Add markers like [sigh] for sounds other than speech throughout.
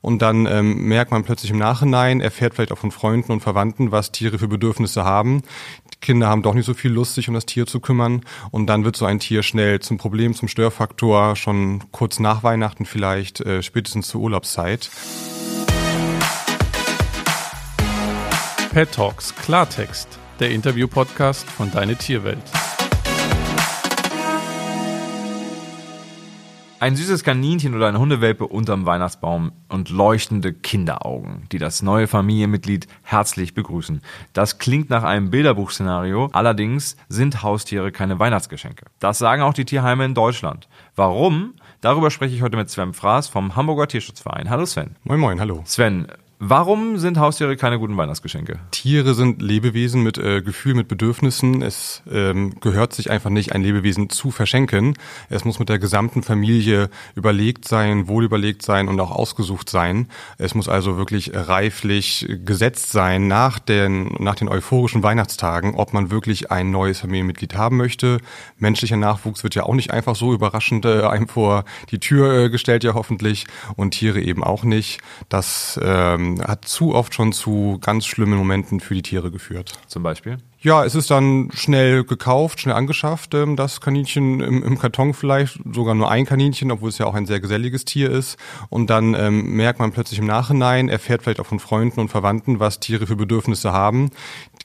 Und dann ähm, merkt man plötzlich im Nachhinein, erfährt vielleicht auch von Freunden und Verwandten, was Tiere für Bedürfnisse haben. Die Kinder haben doch nicht so viel Lust, sich um das Tier zu kümmern. Und dann wird so ein Tier schnell zum Problem, zum Störfaktor, schon kurz nach Weihnachten vielleicht, äh, spätestens zur Urlaubszeit. Pet Talks Klartext, der Interview-Podcast von Deine Tierwelt. Ein süßes Kaninchen oder eine Hundewelpe unterm Weihnachtsbaum und leuchtende Kinderaugen, die das neue Familienmitglied herzlich begrüßen. Das klingt nach einem Bilderbuchszenario, allerdings sind Haustiere keine Weihnachtsgeschenke. Das sagen auch die Tierheime in Deutschland. Warum? Darüber spreche ich heute mit Sven Fraß vom Hamburger Tierschutzverein. Hallo Sven. Moin Moin, hallo. Sven, Warum sind Haustiere keine guten Weihnachtsgeschenke? Tiere sind Lebewesen mit äh, Gefühl, mit Bedürfnissen. Es ähm, gehört sich einfach nicht, ein Lebewesen zu verschenken. Es muss mit der gesamten Familie überlegt sein, wohl überlegt sein und auch ausgesucht sein. Es muss also wirklich reiflich gesetzt sein nach den, nach den euphorischen Weihnachtstagen, ob man wirklich ein neues Familienmitglied haben möchte. Menschlicher Nachwuchs wird ja auch nicht einfach so überraschend äh, einem vor die Tür äh, gestellt, ja hoffentlich. Und Tiere eben auch nicht. Das ähm, hat zu oft schon zu ganz schlimmen Momenten für die Tiere geführt. Zum Beispiel? Ja, es ist dann schnell gekauft, schnell angeschafft, ähm, das Kaninchen im, im, Karton vielleicht, sogar nur ein Kaninchen, obwohl es ja auch ein sehr geselliges Tier ist. Und dann ähm, merkt man plötzlich im Nachhinein, erfährt vielleicht auch von Freunden und Verwandten, was Tiere für Bedürfnisse haben.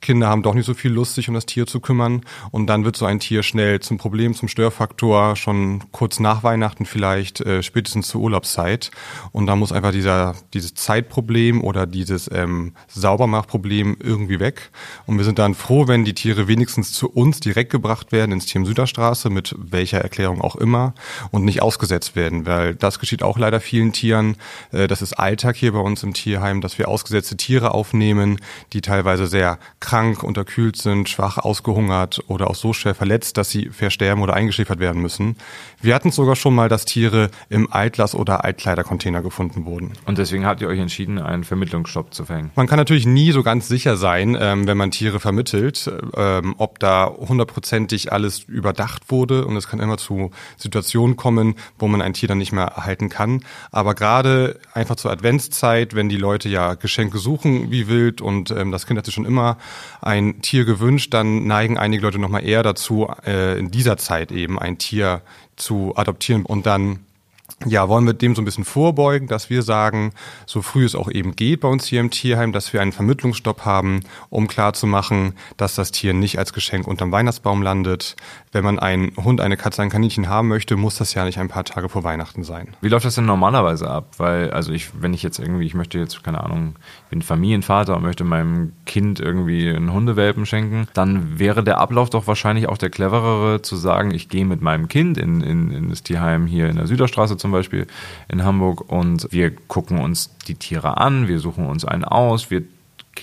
Kinder haben doch nicht so viel Lust, sich um das Tier zu kümmern. Und dann wird so ein Tier schnell zum Problem, zum Störfaktor, schon kurz nach Weihnachten vielleicht, äh, spätestens zur Urlaubszeit. Und da muss einfach dieser, dieses Zeitproblem oder dieses ähm, Saubermachproblem irgendwie weg. Und wir sind dann froh, wenn die Tiere wenigstens zu uns direkt gebracht werden ins Team Süderstraße, mit welcher Erklärung auch immer, und nicht ausgesetzt werden, weil das geschieht auch leider vielen Tieren. Äh, das ist Alltag hier bei uns im Tierheim, dass wir ausgesetzte Tiere aufnehmen, die teilweise sehr krank, unterkühlt sind, schwach, ausgehungert oder auch so schwer verletzt, dass sie versterben oder eingeschläfert werden müssen. Wir hatten sogar schon mal, dass Tiere im Altlass- oder Altkleidercontainer gefunden wurden. Und deswegen habt ihr euch entschieden, einen Vermittlungsstopp zu verhängen? Man kann natürlich nie so ganz sicher sein, ähm, wenn man Tiere vermittelt, ähm, ob da hundertprozentig alles überdacht wurde. Und es kann immer zu Situationen kommen, wo man ein Tier dann nicht mehr erhalten kann. Aber gerade einfach zur Adventszeit, wenn die Leute ja Geschenke suchen wie wild und ähm, das Kind hat sich schon immer ein Tier gewünscht, dann neigen einige Leute nochmal eher dazu, äh, in dieser Zeit eben ein Tier zu adoptieren und dann ja, wollen wir dem so ein bisschen vorbeugen, dass wir sagen, so früh es auch eben geht bei uns hier im Tierheim, dass wir einen Vermittlungsstopp haben, um klarzumachen, dass das Tier nicht als Geschenk unterm Weihnachtsbaum landet. Wenn man einen Hund, eine Katze, ein Kaninchen haben möchte, muss das ja nicht ein paar Tage vor Weihnachten sein. Wie läuft das denn normalerweise ab? Weil, also ich, wenn ich jetzt irgendwie, ich möchte jetzt, keine Ahnung, ich bin Familienvater und möchte meinem Kind irgendwie einen Hundewelpen schenken, dann wäre der Ablauf doch wahrscheinlich auch der cleverere, zu sagen, ich gehe mit meinem Kind in, in, in das Tierheim hier in der Süderstraße zum Beispiel in Hamburg und wir gucken uns die Tiere an, wir suchen uns einen aus, wir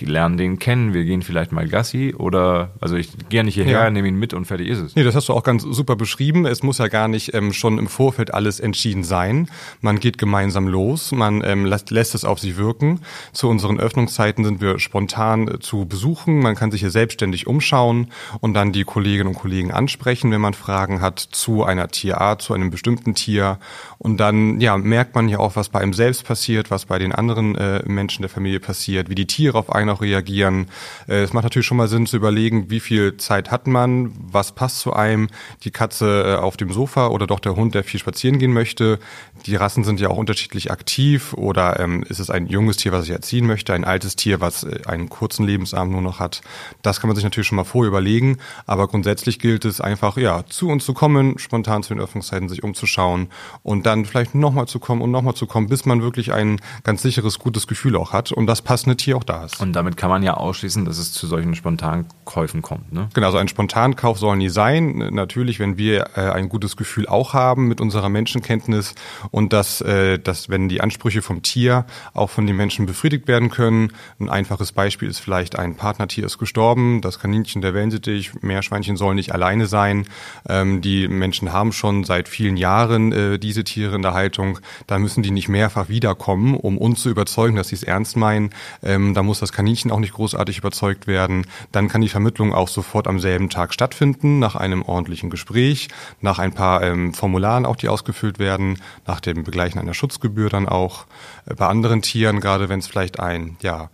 lernen den kennen, wir gehen vielleicht mal Gassi oder, also ich gehe ja nicht hierher, ja. nehme ihn mit und fertig ist es. Nee, das hast du auch ganz super beschrieben. Es muss ja gar nicht ähm, schon im Vorfeld alles entschieden sein. Man geht gemeinsam los, man ähm, lässt, lässt es auf sich wirken. Zu unseren Öffnungszeiten sind wir spontan äh, zu besuchen. Man kann sich hier selbstständig umschauen und dann die Kolleginnen und Kollegen ansprechen, wenn man Fragen hat zu einer Tierart, zu einem bestimmten Tier. Und dann ja, merkt man ja auch, was bei einem selbst passiert, was bei den anderen äh, Menschen der Familie passiert, wie die Tiere auf einen auch reagieren. Äh, es macht natürlich schon mal Sinn zu überlegen, wie viel Zeit hat man, was passt zu einem. Die Katze äh, auf dem Sofa oder doch der Hund, der viel spazieren gehen möchte. Die Rassen sind ja auch unterschiedlich aktiv oder ähm, ist es ein junges Tier, was ich erziehen möchte, ein altes Tier, was äh, einen kurzen Lebensabend nur noch hat. Das kann man sich natürlich schon mal vorher überlegen, aber grundsätzlich gilt es einfach, ja, zu uns zu kommen, spontan zu den Öffnungszeiten sich umzuschauen und dann vielleicht nochmal zu kommen und nochmal zu kommen, bis man wirklich ein ganz sicheres, gutes Gefühl auch hat und das passende Tier auch da ist. Und damit kann man ja ausschließen, dass es zu solchen Spontankäufen kommt. Ne? Genau, so ein Spontankauf soll nie sein. Natürlich, wenn wir äh, ein gutes Gefühl auch haben mit unserer Menschenkenntnis und dass, äh, dass wenn die Ansprüche vom Tier auch von den Menschen befriedigt werden können. Ein einfaches Beispiel ist vielleicht ein Partnertier ist gestorben, das Kaninchen, der Wellensittich, Meerschweinchen sollen nicht alleine sein. Ähm, die Menschen haben schon seit vielen Jahren äh, diese Tiere in der Haltung. Da müssen die nicht mehrfach wiederkommen, um uns zu überzeugen, dass sie es ernst meinen. Ähm, da muss das Kaninchen auch nicht großartig überzeugt werden, dann kann die Vermittlung auch sofort am selben Tag stattfinden, nach einem ordentlichen Gespräch, nach ein paar ähm, Formularen auch, die ausgefüllt werden, nach dem Begleichen einer Schutzgebühr dann auch. Äh, bei anderen Tieren, gerade wenn es vielleicht ein, ja,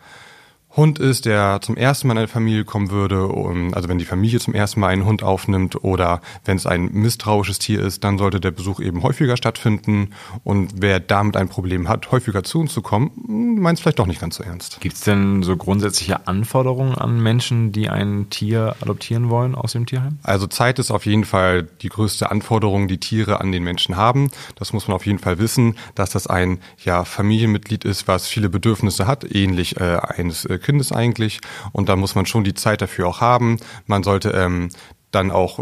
Hund ist, der zum ersten Mal in eine Familie kommen würde, also wenn die Familie zum ersten Mal einen Hund aufnimmt oder wenn es ein misstrauisches Tier ist, dann sollte der Besuch eben häufiger stattfinden. Und wer damit ein Problem hat, häufiger zu uns zu kommen, meint es vielleicht doch nicht ganz so ernst. Gibt es denn so grundsätzliche Anforderungen an Menschen, die ein Tier adoptieren wollen aus dem Tierheim? Also Zeit ist auf jeden Fall die größte Anforderung, die Tiere an den Menschen haben. Das muss man auf jeden Fall wissen, dass das ein ja, Familienmitglied ist, was viele Bedürfnisse hat, ähnlich äh, eines äh, Kindes eigentlich. Und da muss man schon die Zeit dafür auch haben. Man sollte ähm, dann auch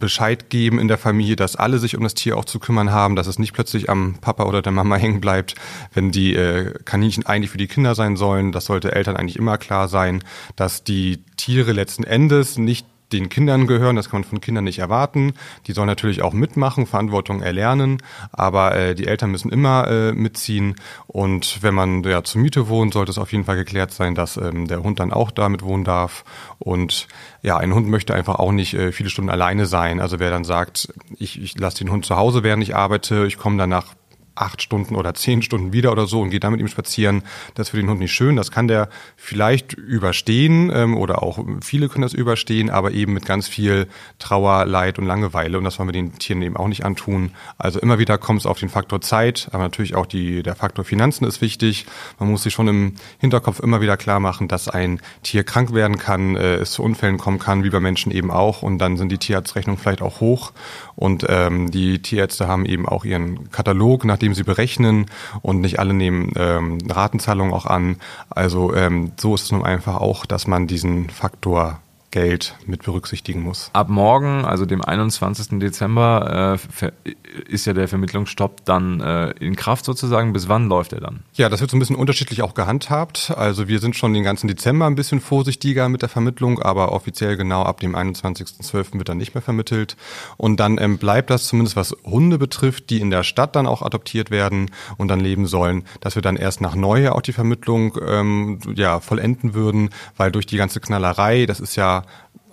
Bescheid geben in der Familie, dass alle sich um das Tier auch zu kümmern haben, dass es nicht plötzlich am Papa oder der Mama [laughs] hängen bleibt, wenn die äh, Kaninchen eigentlich für die Kinder sein sollen. Das sollte Eltern eigentlich immer klar sein, dass die Tiere letzten Endes nicht den Kindern gehören. Das kann man von Kindern nicht erwarten. Die sollen natürlich auch mitmachen, Verantwortung erlernen, aber äh, die Eltern müssen immer äh, mitziehen. Und wenn man ja zur Miete wohnt, sollte es auf jeden Fall geklärt sein, dass ähm, der Hund dann auch damit wohnen darf. Und ja, ein Hund möchte einfach auch nicht äh, viele Stunden alleine sein. Also wer dann sagt, ich, ich lasse den Hund zu Hause, während ich arbeite, ich komme danach acht Stunden oder zehn Stunden wieder oder so und geht dann mit ihm spazieren. Das ist für den Hund nicht schön. Das kann der vielleicht überstehen ähm, oder auch viele können das überstehen, aber eben mit ganz viel Trauer, Leid und Langeweile. Und das wollen wir den Tieren eben auch nicht antun. Also immer wieder kommt es auf den Faktor Zeit, aber natürlich auch die, der Faktor Finanzen ist wichtig. Man muss sich schon im Hinterkopf immer wieder klar machen, dass ein Tier krank werden kann, äh, es zu Unfällen kommen kann, wie bei Menschen eben auch. Und dann sind die Tierarztrechnungen vielleicht auch hoch. Und ähm, die Tierärzte haben eben auch ihren Katalog, nach dem sie berechnen und nicht alle nehmen ähm, Ratenzahlungen auch an. Also ähm, so ist es nun einfach auch, dass man diesen Faktor Geld mit berücksichtigen muss. Ab morgen, also dem 21. Dezember, äh, ist ja der Vermittlungsstopp dann äh, in Kraft sozusagen. Bis wann läuft er dann? Ja, das wird so ein bisschen unterschiedlich auch gehandhabt. Also wir sind schon den ganzen Dezember ein bisschen vorsichtiger mit der Vermittlung, aber offiziell genau ab dem 21.12. wird dann nicht mehr vermittelt. Und dann ähm, bleibt das zumindest, was Hunde betrifft, die in der Stadt dann auch adoptiert werden und dann leben sollen, dass wir dann erst nach Neue auch die Vermittlung ähm, ja, vollenden würden, weil durch die ganze Knallerei, das ist ja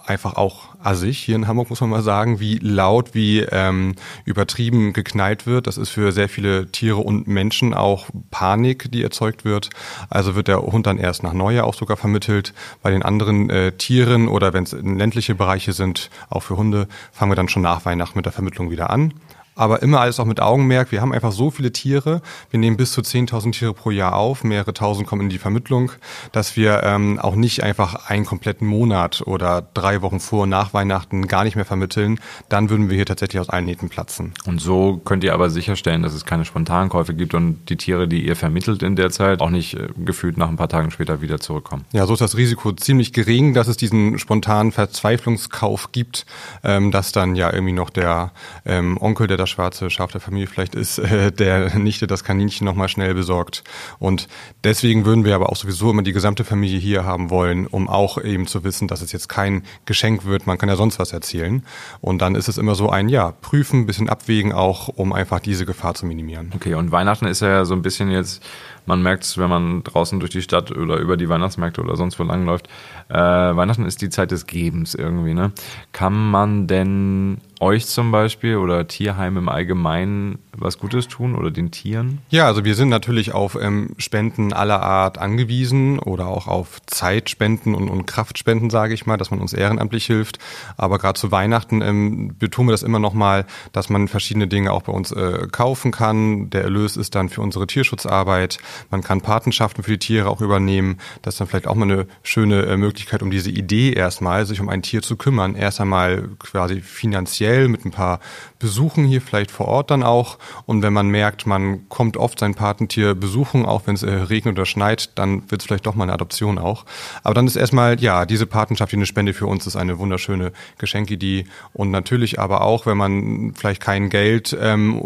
einfach auch assig. Hier in Hamburg muss man mal sagen, wie laut, wie ähm, übertrieben geknallt wird. Das ist für sehr viele Tiere und Menschen auch Panik, die erzeugt wird. Also wird der Hund dann erst nach Neujahr auch sogar vermittelt. Bei den anderen äh, Tieren oder wenn es ländliche Bereiche sind, auch für Hunde, fangen wir dann schon nach Weihnachten mit der Vermittlung wieder an aber immer alles auch mit Augenmerk. Wir haben einfach so viele Tiere. Wir nehmen bis zu 10.000 Tiere pro Jahr auf. Mehrere tausend kommen in die Vermittlung, dass wir ähm, auch nicht einfach einen kompletten Monat oder drei Wochen vor und nach Weihnachten gar nicht mehr vermitteln. Dann würden wir hier tatsächlich aus allen Nähten platzen. Und so könnt ihr aber sicherstellen, dass es keine Spontankäufe gibt und die Tiere, die ihr vermittelt in der Zeit, auch nicht äh, gefühlt nach ein paar Tagen später wieder zurückkommen. Ja, so ist das Risiko ziemlich gering, dass es diesen spontanen Verzweiflungskauf gibt, ähm, dass dann ja irgendwie noch der ähm, Onkel, der das schwarze Schaf der Familie vielleicht ist, äh, der Nichte das Kaninchen nochmal schnell besorgt. Und deswegen würden wir aber auch sowieso immer die gesamte Familie hier haben wollen, um auch eben zu wissen, dass es jetzt kein Geschenk wird. Man kann ja sonst was erzählen. Und dann ist es immer so ein, ja, prüfen, bisschen abwägen auch, um einfach diese Gefahr zu minimieren. Okay, und Weihnachten ist ja so ein bisschen jetzt, man merkt es, wenn man draußen durch die Stadt oder über die Weihnachtsmärkte oder sonst wo langläuft. Äh, Weihnachten ist die Zeit des Gebens irgendwie, ne? Kann man denn euch zum Beispiel oder Tierheim im Allgemeinen was Gutes tun oder den Tieren? Ja, also wir sind natürlich auf ähm, Spenden aller Art angewiesen oder auch auf Zeitspenden und, und Kraftspenden, sage ich mal, dass man uns ehrenamtlich hilft. Aber gerade zu Weihnachten ähm, betonen wir das immer nochmal, dass man verschiedene Dinge auch bei uns äh, kaufen kann. Der Erlös ist dann für unsere Tierschutzarbeit. Man kann Patenschaften für die Tiere auch übernehmen. Das ist dann vielleicht auch mal eine schöne äh, Möglichkeit, um diese Idee erstmal, sich um ein Tier zu kümmern, erst einmal quasi finanziell mit ein paar Besuchen hier vielleicht vor Ort dann auch und wenn man merkt, man kommt oft sein Patentier besuchen, auch wenn es äh, regnet oder schneit, dann wird es vielleicht doch mal eine Adoption auch. Aber dann ist erstmal, ja, diese Patenschaft, die eine Spende für uns ist, eine wunderschöne Geschenkidee. Und natürlich aber auch, wenn man vielleicht kein Geld ähm,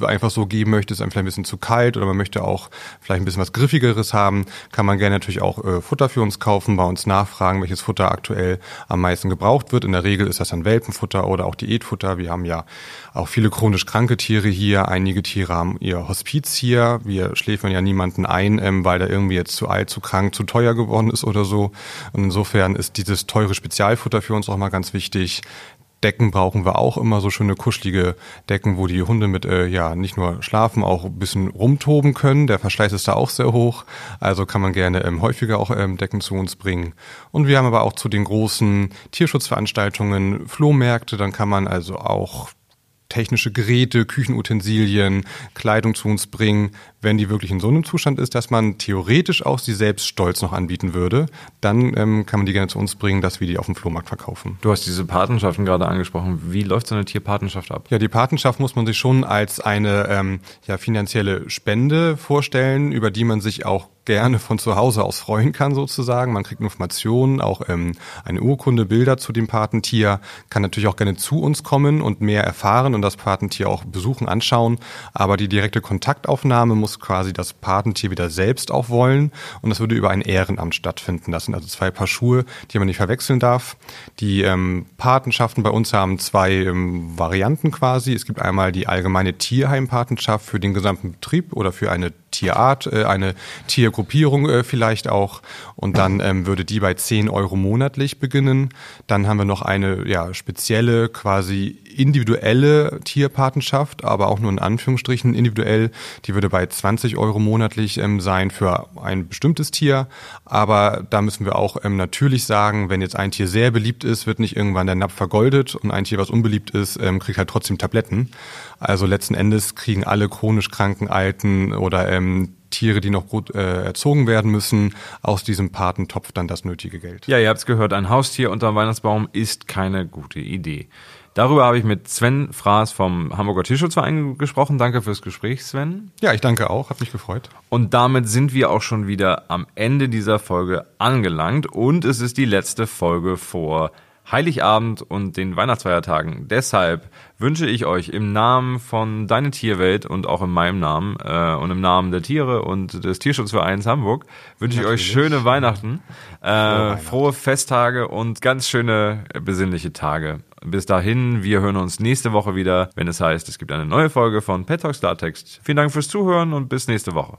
äh, einfach so geben möchte, ist einem vielleicht ein bisschen zu kalt oder man möchte auch vielleicht ein bisschen was Griffigeres haben, kann man gerne natürlich auch äh, Futter für uns kaufen, bei uns nachfragen, welches Futter aktuell am meisten gebraucht wird. In der Regel ist das dann Welpenfutter oder auch Diätfutter. Wir haben ja auch viele chronisch kranke Tiere hier, einige Tiere haben ihr Hospiz hier. Wir schläfern ja niemanden ein, ähm, weil der irgendwie jetzt zu alt, zu krank, zu teuer geworden ist oder so. Und insofern ist dieses teure Spezialfutter für uns auch mal ganz wichtig. Decken brauchen wir auch immer, so schöne kuschelige Decken, wo die Hunde mit, äh, ja, nicht nur schlafen, auch ein bisschen rumtoben können. Der Verschleiß ist da auch sehr hoch. Also kann man gerne ähm, häufiger auch ähm, Decken zu uns bringen. Und wir haben aber auch zu den großen Tierschutzveranstaltungen Flohmärkte. Dann kann man also auch technische Geräte, Küchenutensilien, Kleidung zu uns bringen, wenn die wirklich in so einem Zustand ist, dass man theoretisch auch sie selbst stolz noch anbieten würde, dann ähm, kann man die gerne zu uns bringen, dass wir die auf dem Flohmarkt verkaufen. Du hast diese Patenschaften gerade angesprochen. Wie läuft so eine Tierpatenschaft ab? Ja, die Patenschaft muss man sich schon als eine ähm, ja, finanzielle Spende vorstellen, über die man sich auch gerne von zu Hause aus freuen kann sozusagen. Man kriegt Informationen, auch ähm, eine Urkunde, Bilder zu dem Patentier, kann natürlich auch gerne zu uns kommen und mehr erfahren und das Patentier auch besuchen, anschauen. Aber die direkte Kontaktaufnahme muss quasi das Patentier wieder selbst auch wollen und das würde über ein Ehrenamt stattfinden. Das sind also zwei Paar Schuhe, die man nicht verwechseln darf. Die ähm, Patenschaften bei uns haben zwei ähm, Varianten quasi. Es gibt einmal die allgemeine Tierheimpatenschaft für den gesamten Betrieb oder für eine Tierart, äh, eine Tiergruppierung äh, vielleicht auch. Und dann [laughs] ähm, würde die bei 10 Euro monatlich beginnen. Dann haben wir noch eine ja, spezielle, quasi individuelle Tierpatenschaft, aber auch nur in Anführungsstrichen individuell. Die würde bei 20 Euro monatlich ähm, sein für ein bestimmtes Tier. Aber da müssen wir auch ähm, natürlich sagen, wenn jetzt ein Tier sehr beliebt ist, wird nicht irgendwann der Napf vergoldet und ein Tier, was unbeliebt ist, ähm, kriegt halt trotzdem Tabletten. Also letzten Endes kriegen alle chronisch kranken Alten oder ähm, Tiere, die noch gut äh, erzogen werden müssen, aus diesem Patentopf dann das nötige Geld. Ja, ihr habt es gehört, ein Haustier unter dem Weihnachtsbaum ist keine gute Idee. Darüber habe ich mit Sven Fraß vom Hamburger Tierschutzverein gesprochen. Danke fürs Gespräch, Sven. Ja, ich danke auch, hat mich gefreut. Und damit sind wir auch schon wieder am Ende dieser Folge angelangt und es ist die letzte Folge vor Heiligabend und den Weihnachtsfeiertagen. Deshalb wünsche ich euch im Namen von Deine Tierwelt und auch in meinem Namen äh, und im Namen der Tiere und des Tierschutzvereins Hamburg wünsche Natürlich. ich euch schöne Weihnachten, äh, frohe, frohe Festtage und ganz schöne besinnliche Tage. Bis dahin, wir hören uns nächste Woche wieder, wenn es heißt, es gibt eine neue Folge von Pet Talk Klartext. Vielen Dank fürs Zuhören und bis nächste Woche.